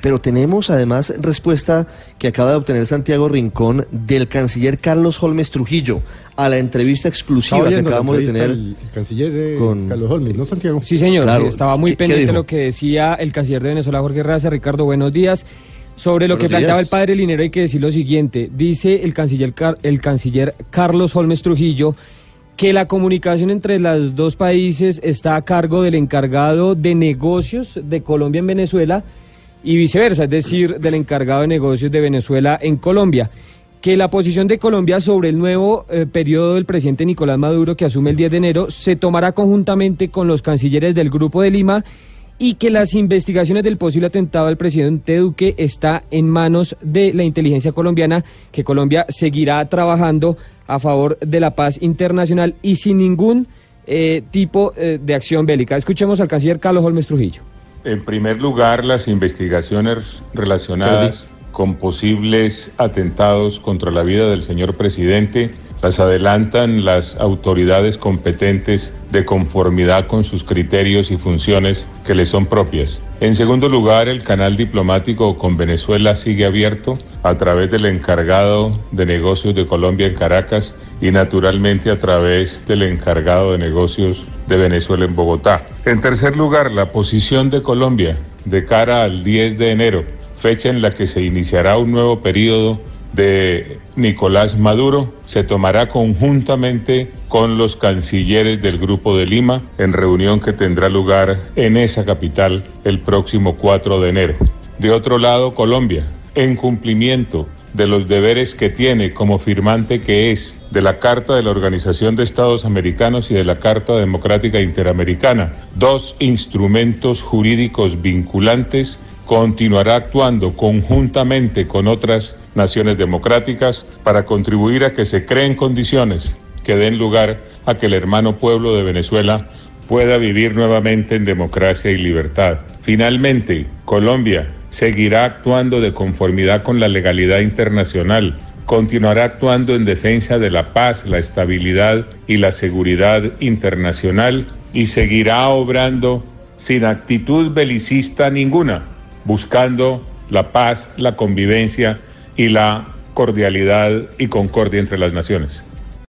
Pero tenemos además respuesta que acaba de obtener Santiago Rincón del canciller Carlos Holmes Trujillo a la entrevista exclusiva que acabamos de tener. El, canciller eh, con... Carlos Holmes, ¿no, Santiago? Sí, señor. estaba muy pendiente de lo que decía el canciller de Venezuela, Jorge Raza. Ricardo, buenos días. Sobre lo que planteaba el padre Linero hay que decir lo siguiente. Dice el canciller, el canciller Carlos Holmes Trujillo que la comunicación entre los dos países está a cargo del encargado de negocios de Colombia en Venezuela y viceversa, es decir, del encargado de negocios de Venezuela en Colombia. Que la posición de Colombia sobre el nuevo eh, periodo del presidente Nicolás Maduro, que asume el 10 de enero, se tomará conjuntamente con los cancilleres del Grupo de Lima y que las investigaciones del posible atentado al presidente Duque está en manos de la inteligencia colombiana, que Colombia seguirá trabajando a favor de la paz internacional y sin ningún eh, tipo eh, de acción bélica. Escuchemos al canciller Carlos Holmes Trujillo. En primer lugar, las investigaciones relacionadas con posibles atentados contra la vida del señor presidente las adelantan las autoridades competentes de conformidad con sus criterios y funciones que le son propias. En segundo lugar, el canal diplomático con Venezuela sigue abierto a través del encargado de negocios de Colombia en Caracas y naturalmente a través del encargado de negocios de Venezuela en Bogotá. En tercer lugar, la posición de Colombia de cara al 10 de enero, fecha en la que se iniciará un nuevo periodo de Nicolás Maduro se tomará conjuntamente con los cancilleres del Grupo de Lima en reunión que tendrá lugar en esa capital el próximo 4 de enero. De otro lado, Colombia, en cumplimiento de los deberes que tiene como firmante que es de la Carta de la Organización de Estados Americanos y de la Carta Democrática Interamericana, dos instrumentos jurídicos vinculantes continuará actuando conjuntamente con otras naciones democráticas para contribuir a que se creen condiciones que den lugar a que el hermano pueblo de Venezuela pueda vivir nuevamente en democracia y libertad. Finalmente, Colombia seguirá actuando de conformidad con la legalidad internacional, continuará actuando en defensa de la paz, la estabilidad y la seguridad internacional y seguirá obrando sin actitud belicista ninguna buscando la paz, la convivencia y la cordialidad y concordia entre las naciones.